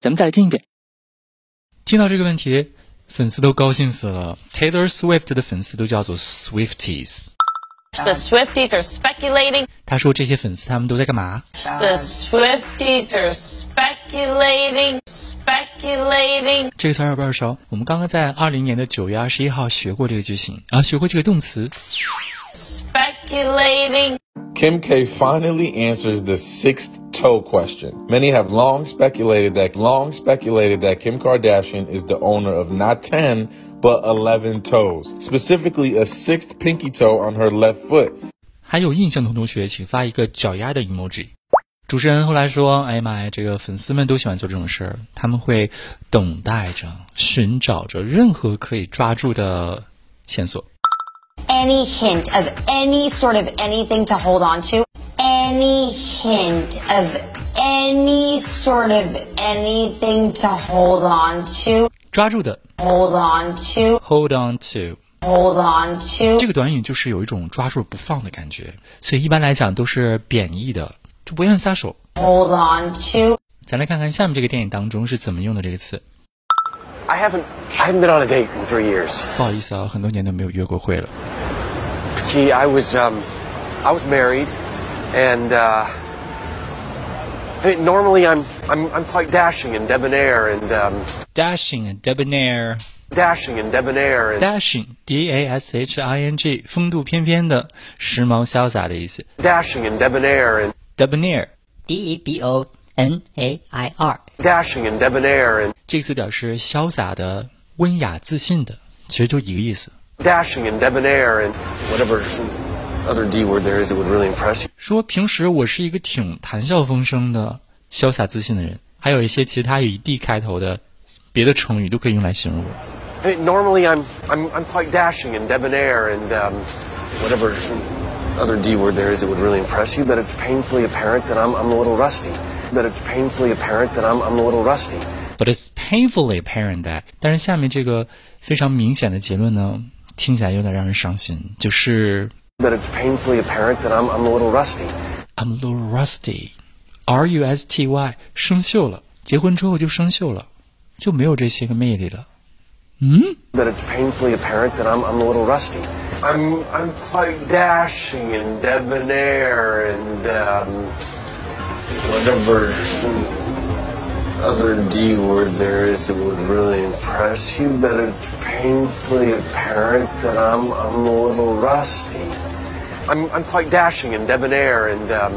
咱们再来听一遍。听到这个问题，粉丝都高兴死了。Taylor Swift 的粉丝都叫做 Swifties。The Swifties are speculating. 他说这些粉丝他们都在干嘛？The Swifties are speculating, speculating. 这个词儿耳不耳熟？我们刚刚在二零年的九月二十一号学过这个句型啊，学过这个动词。Speculating. Kim K finally answers the sixth toe question. Many have long speculated that long speculated that Kim Kardashian is the owner of not 10 but 11 toes, specifically a sixth pinky toe on her left foot. 还有印象的同学，请发一个脚丫的 emoji。主持人后来说：“哎呀妈呀，这个粉丝们都喜欢做这种事儿，他们会等待着、寻找着任何可以抓住的线索。 Any hint of any sort of anything to hold on to. Any hint of any sort of anything to hold on to. 抓住的 Hold on to. hold on to，Hold on to. 这个短语就是有一种抓住不放的感觉，所以一般来讲都是贬义的，就不愿意撒手。Hold on to. 咱来看看下面这个电影当中是怎么用的这个词。I haven't I haven't been on a date in three years. 不好意思啊，很多年都没有约过会了。See, I was um I was married and uh hey, normally I'm I'm I'm quite dashing and debonair and um Dashing and debonair。 dashing and debonair and Dashing, D A S H I N G，风度翩翩的、时髦潇洒的意思。 dashing and debonair and Debonair D E B O N A I R. dashing and debonair and 这个词表示潇洒的、温雅自信的，其实就一个意思。 dashing and debonair and whatever other D word there is that would really impress you. 说平时我是一个挺谈笑风生的、潇洒自信的人，还有一些其他以 D 开头的别的成语都可以用来形容我。 Hey, normally I'm I'm I'm quite dashing and debonair and um whatever other D word there is that would really impress you, but it's painfully apparent that I'm I'm a little rusty. But it's painfully apparent that I'm I'm a little rusty. But it's painfully apparent that，但是下面这个非常明显的结论呢， 听起来有点让人伤心，就是 But it's painfully apparent that I'm I'm a little rusty. I'm a little rusty，R U S T Y，生锈了，结婚之后就生锈了，就没有这些个魅力了。 But it's painfully apparent that I'm I'm a little rusty. I'm I'm quite dashing and debonair and um whatever other D word there is that would really impress you, but it's painfully apparent that I'm I'm a little rusty. I'm I'm quite dashing and debonair and um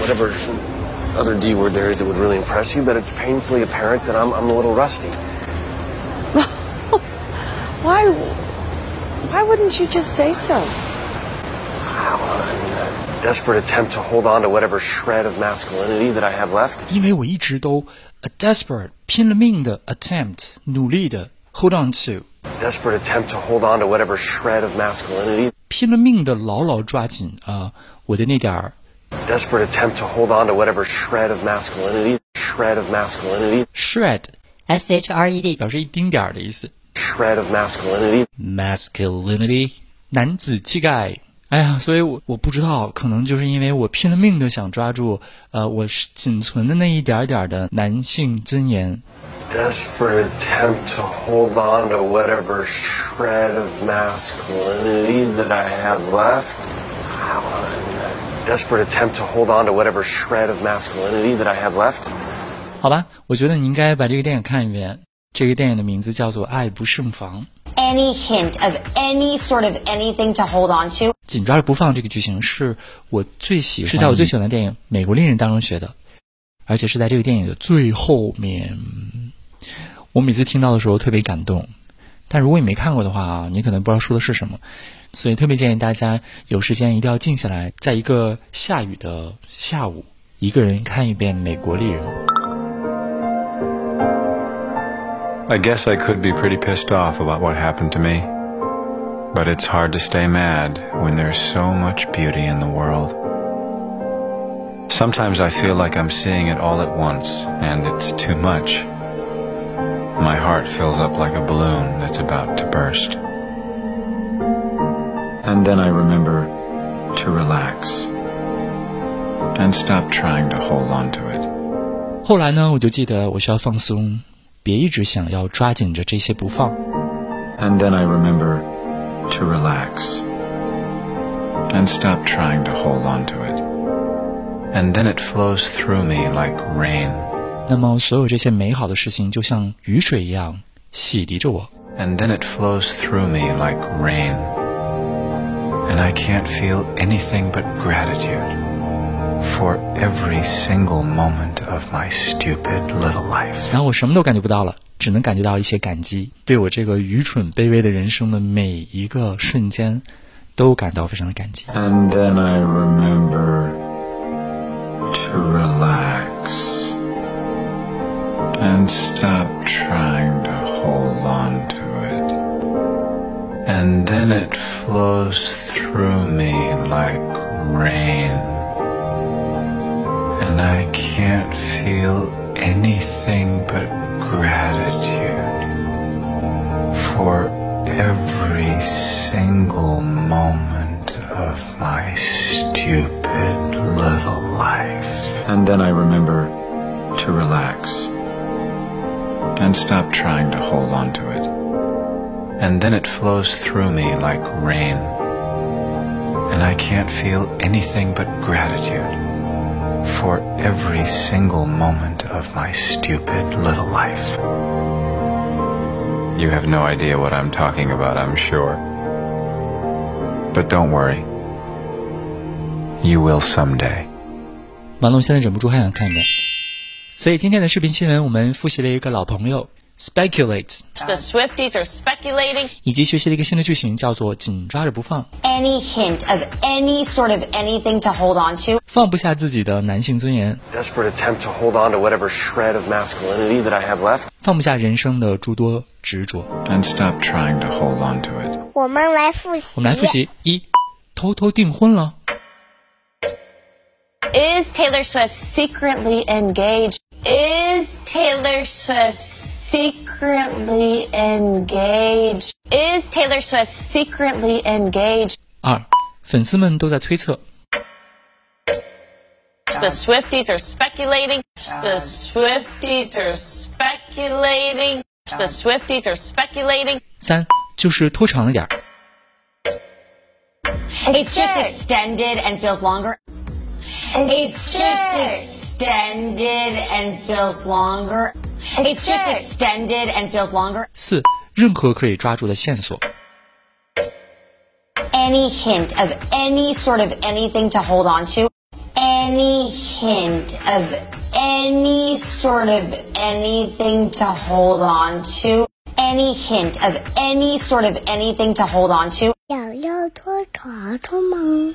whatever other D word there is that would really impress you, but it's painfully apparent that I'm I'm a little rusty. Why? Why wouldn't you just say so? desperate attempt to hold on to whatever shred of masculinity that I have left. 因为我一直都 a desperate 拼了命的 attempt 努力的 hold on to Desperate attempt to hold on to whatever shred of masculinity. 拼了命的牢牢抓紧啊、我的那点儿 Desperate attempt to hold on to whatever shred of masculinity. Shred of masculinity. shred S H R E D. 表示一丁点儿的意思 Shred of masculinity. masculinity 男子气概。 哎呀，所以我我不知道，可能就是因为我拼了命的想抓住，呃，我仅存的那一点儿点儿的男性尊严。Desperate attempt to hold on to whatever shred of masculinity that I have left. Desperate attempt to hold on to whatever shred of masculinity that I have left. 好吧，我觉得你应该把这个电影看一遍。这个电影的名字叫做《爱不胜防》。Any hint of any sort of anything to hold on to. 紧抓着不放这个句型是我最喜欢，是在我最喜欢的电影《美国恋人》当中学的，而且是在这个电影的最后面。我每次听到的时候特别感动，但如果你没看过的话啊，你可能不知道说的是什么，所以特别建议大家有时间一定要静下来，在一个下雨的下午，一个人看一遍《美国丽人》。I guess I could be pretty pissed off about what happened to me. But it's hard to stay mad when there's so much beauty in the world. Sometimes I feel like I'm seeing it all at once, and it's too much. My heart fills up like a balloon that's about to burst. And then I remember to relax and stop trying to hold on to it. 后来呢，我就记得我需要放松， 别一直想要抓紧着这些不放。 And then I remember to relax and stop trying to hold on to it. And then it flows through me like rain. 那么，所有这些美好的事情就像雨水一样洗涤着我。 And then it flows through me like rain. And I can't feel anything but gratitude for every single moment of my stupid little life. 然后我什么都感觉不到了，只能感觉到一些感激，对我这个愚蠢卑微的人生的每一个瞬间，都感到非常的感激。 And then I remember to relax and stop trying to hold on to it. And then it flows through me like rain. And I can't feel anything but gratitude for every single moment of my stupid little life. And then I remember to relax and stop trying to hold on to it. And then it flows through me like rain. And I can't feel anything but gratitude for every single moment of my stupid little life. You have no idea what I'm talking about, I'm sure. But don't worry. You will someday. 马龙现在忍不住还想看一遍。所以今天的视频新闻，我们复习了一个老朋友 speculate， The Swifties are speculating. 以及学习了一个新的句型，叫做紧抓着不放， Any hint of any sort of anything to hold on to. 放不下自己的男性尊严， Desperate attempt to hold on to whatever shred of masculinity that I have left. 放不下人生的诸多执着。 And stop trying to hold on to it. 我们来复习。我们来复习：一，偷偷订婚了； Is Taylor Swift secretly engaged? Is Taylor Swift secretly engaged? Is Taylor Swift secretly engaged? 二，粉丝们都在推测； The Swifties are speculating. The Swifties are speculating. The Swifties are speculating. 三，就是拖长了点儿； It's just extended and feels longer. It's just extended and feels longer. It's just extended and feels longer. 四，任何可以抓住的线索； Any hint of any sort of anything to hold on to. Any hint of any sort of anything to hold on to. Any hint of any sort of anything to hold on to. 想要拖长长吗？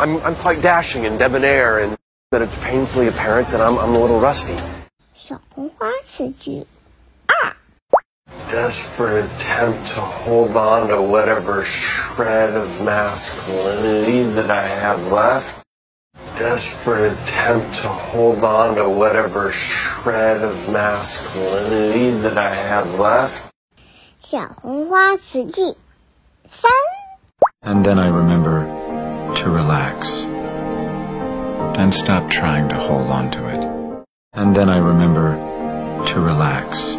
I'm, I'm quite dashing and debonair, and that it's painfully apparent that I'm, I'm a little rusty. 小红花词句 Desperate attempt to hold on to whatever shred of masculinity that I have left. Desperate attempt to hold on to whatever shred of masculinity that I have left. 小红花词句三， And then I remember to relax and stop trying to hold on to it. And then I remember to relax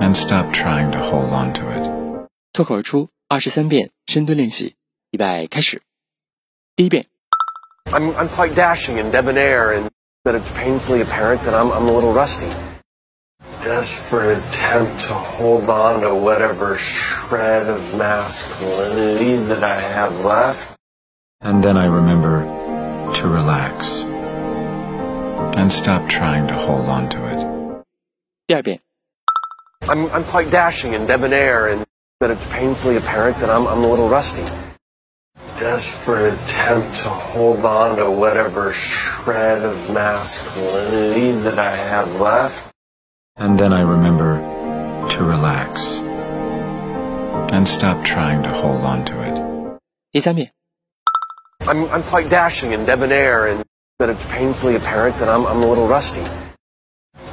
and stop trying to hold on to it. 脱口而出二十三遍深蹲练习，预备开始。第一遍， I'm, I'm quite dashing and debonair, and that it's painfully apparent that I'm, I'm a little rusty. desperate attempt to hold on to whatever shred of masculinity that I have left. And then I remember to relax and stop trying to hold on to it. 第二遍， I'm, I'm quite dashing and debonair, and that it's painfully apparent that I'm, I'm a little rusty. Desperate attempt to hold on to whatever shred of masculinity that I have left. And then I remember to relax and stop trying to hold on to it. 第三遍， I'm, I'm quite dashing and debonair, and that it's painfully apparent that I'm, I'm a little rusty.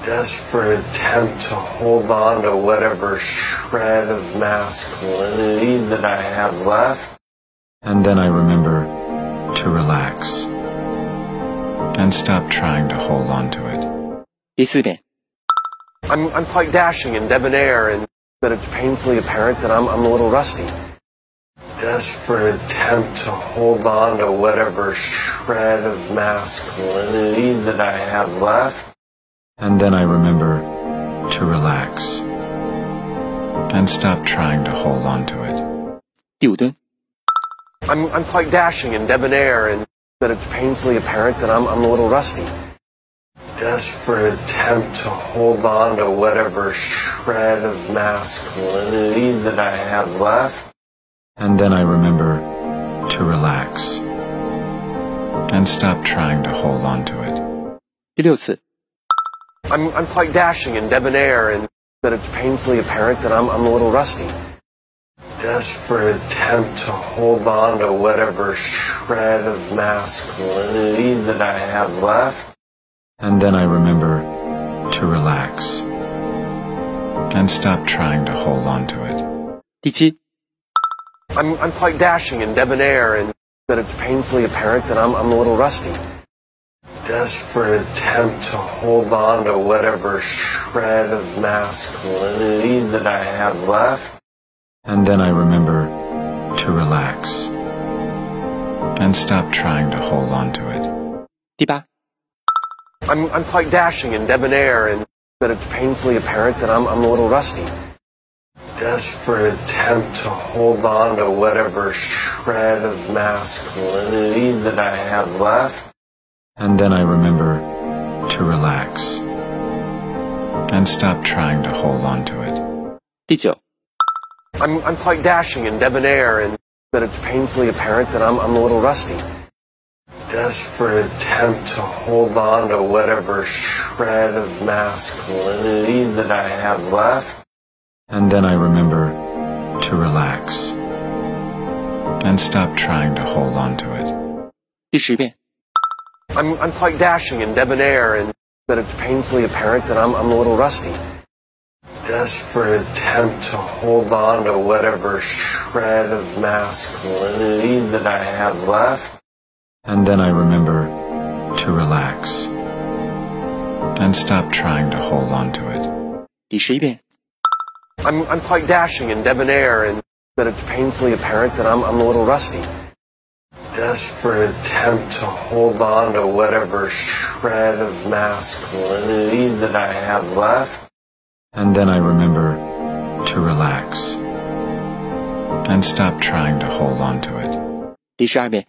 Desperate attempt to hold on to whatever shred of masculinity that I have left. And then I remember to relax and stop trying to hold on to it. 第四遍， I'm, I'm quite dashing and debonair, and that it's painfully apparent that I'm, I'm a little rusty. desperate attempt to hold on to whatever shred of masculinity that I have left. And then I remember to relax and stop trying to hold on to it. I'm, I'm quite dashing and debonair, and that it's painfully apparent that I'm, I'm a little rusty. Desperate attempt to hold on to whatever shred of masculinity that I have left And then I remember to relax and stop trying to hold on to it. 第六次， I'm, I'm quite dashing and debonair, and that it's painfully apparent that I'm, I'm a little rusty. Desperate attempt to hold on to whatever shred of masculinity that I have left. And then I remember to relax and stop trying to hold on to it. 第七， I'm, I'm quite dashing and debonair, and that it's painfully apparent that I'm, I'm a little rusty. Desperate attempt to hold on to whatever shred of masculinity that I have left. And then I remember to relax and stop trying to hold on to it. 第八，I'm, I'm quite dashing and debonair, and that it's painfully apparent that I'm, I'm a little rusty. Desperate attempt to hold on to whatever shred of masculinity that I have left. And then I remember to relax and stop trying to hold on to it. 第九，I'm, I'm quite dashing and debonair, and that it's painfully apparent that I'm, I'm a little rusty. Desperate attempt to hold on to whatever shred of masculinity that I have left. And then I remember to relax and stop trying to hold on to it. 第十遍， I'm, I'm quite dashing and debonair, and that it's painfully apparent that I'm, I'm a little rusty. Desperate attempt to hold on to whatever shred of masculinity that I have left. And then I remember to relax and stop trying to hold on to it. 第十一遍， I'm, I'm quite dashing and debonair, and that it's painfully apparent that I'm, I'm a little rusty. Desperate attempt to hold on to whatever shred of masculinity that I have left. And then I remember to relax and stop trying to hold on to it. 第十二遍，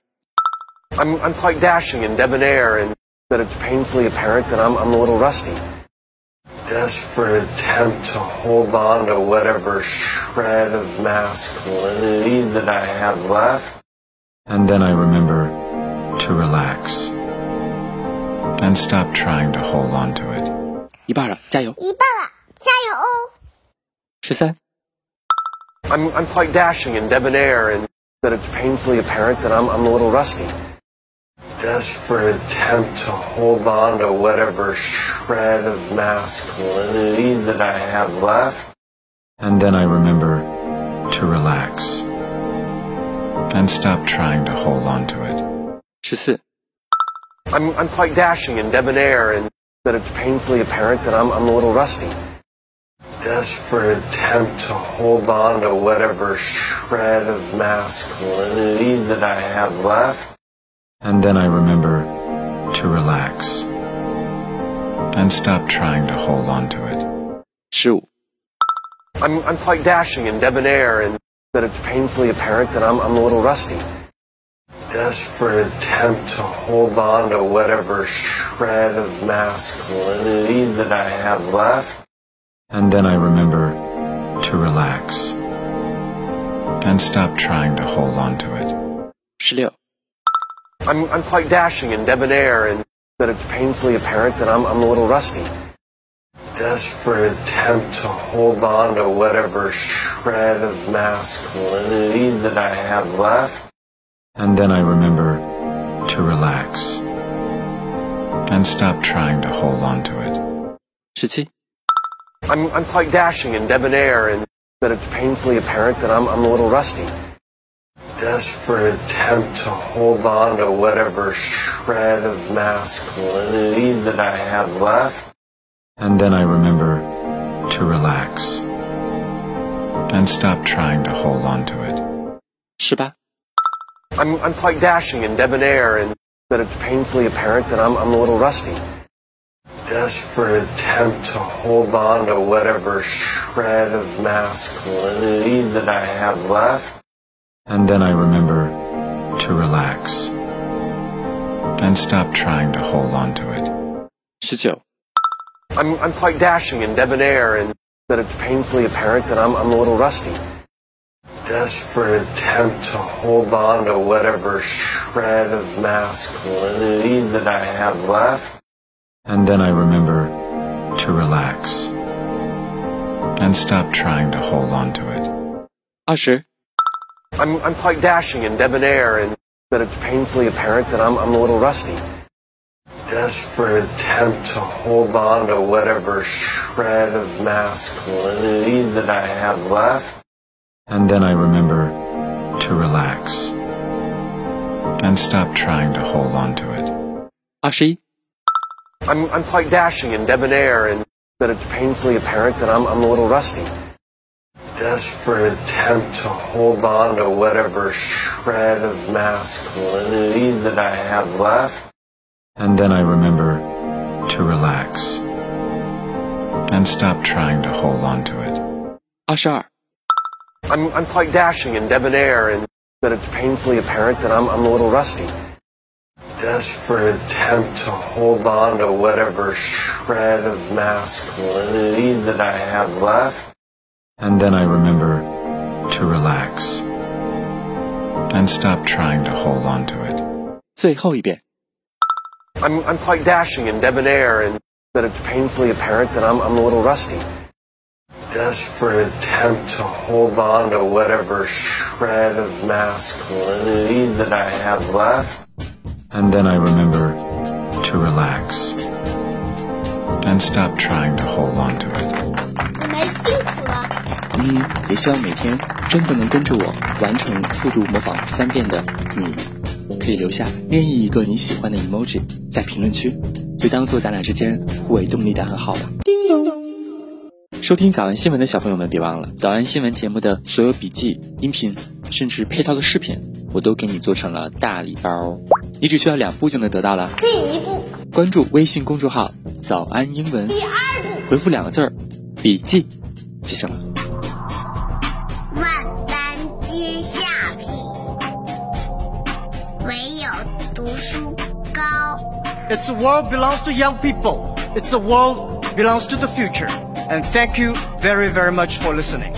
I'm, I'm quite dashing and debonair, and that it's painfully apparent that I'm, I'm a little rusty. Desperate attempt to hold on to whatever shred of masculinity that I have left. And then I remember to relax and stop trying to hold on to it. 一半了，加油！一半了，加油哦！十三、 I'm, I'm quite dashing and debonair, and that it's painfully apparent that I'm, I'm a little rusty. Desperate attempt to hold on to whatever shred of masculinity that I have left. And then I remember to relax and stop trying to hold on to it. 十四、I'm, I'm quite dashing and debonair, and that it's painfully apparent that I'm, I'm a little rusty. Desperate attempt to hold on to whatever shred of masculinity that I have left. And then I remember to relax and stop trying to hold on to it. Shoot. I'm, I'm quite dashing and debonair, and that it's painfully apparent that I'm, I'm a little rusty. Desperate attempt to hold on to whatever shred of masculinity that I have left. And then I remember to relax and stop trying to hold on to it. I'm, I'm quite dashing and debonair, and that it's painfully apparent that I'm, I'm a little rusty. Desperate attempt to hold on to whatever shred of masculinity that I have left. And then I remember to relax and stop trying to hold on to it. 十七。I'm, I'm quite dashing and debonair, and that it's painfully apparent that I'm, I'm a little rusty. Desperate attempt to hold on to whatever shred of masculinity that I have left. And then I remember to relax and stop trying to hold on to it. 十八。I'm, I'm quite dashing and debonair, and that it's painfully apparent that I'm, I'm a little rusty. Desperate attempt to hold on to whatever shred of masculinity that I have left. And then I remember to relax and stop trying to hold on to it. 十九。 I'm, I'm quite dashing and debonair, and that it's painfully apparent that I'm, I'm a little rusty. Desperate attempt to hold on to whatever shred of masculinity that I have left. And then I remember to relax and stop trying to hold on to it. 二十。 I'm, I'm quite dashing and debonair, and that it's painfully apparent that I'm, I'm a little rusty. Desperate attempt to hold on to whatever shred of masculinity that I have left. And then I remember to relax and stop trying to hold on to it. Ashi? I'm, I'm quite dashing and debonair, and that it's painfully apparent that I'm, I'm a little rusty desperate attempt to hold on to whatever shred of masculinity that I have left. And then I remember to relax and stop trying to hold on to it. Ashar. I'm, I'm quite dashing and debonair, and that it's painfully apparent that I'm, I'm a little rusty. Desperate attempt to hold on to whatever shred of masculinity that I have left And then I remember to relax and stop trying to hold on to it. 最后一遍。 I'm, I'm quite dashing and debonair, and that it's painfully apparent that I'm, I'm a little rusty. Desperate attempt to hold on to whatever shred of masculinity that I have left. And then I remember to relax and stop trying to hold on to it. 嗯，也希望每天真的能跟着我完成复读模仿三遍的你，可以留下任意一个你喜欢的 emoji 在评论区，就当做咱俩之间互为动力的暗号吧。叮咚。收听早安新闻的小朋友们，别忘了早安新闻节目的所有笔记、音频，甚至配套的视频，我都给你做成了大礼包，你只需要两步就能得到了。第一步，关注微信公众号“早安英文”，第二步，回复两个字儿“笔记”就行了。It's a world belongs to young people. It's a world belongs to the future. And thank you very, very much for listening.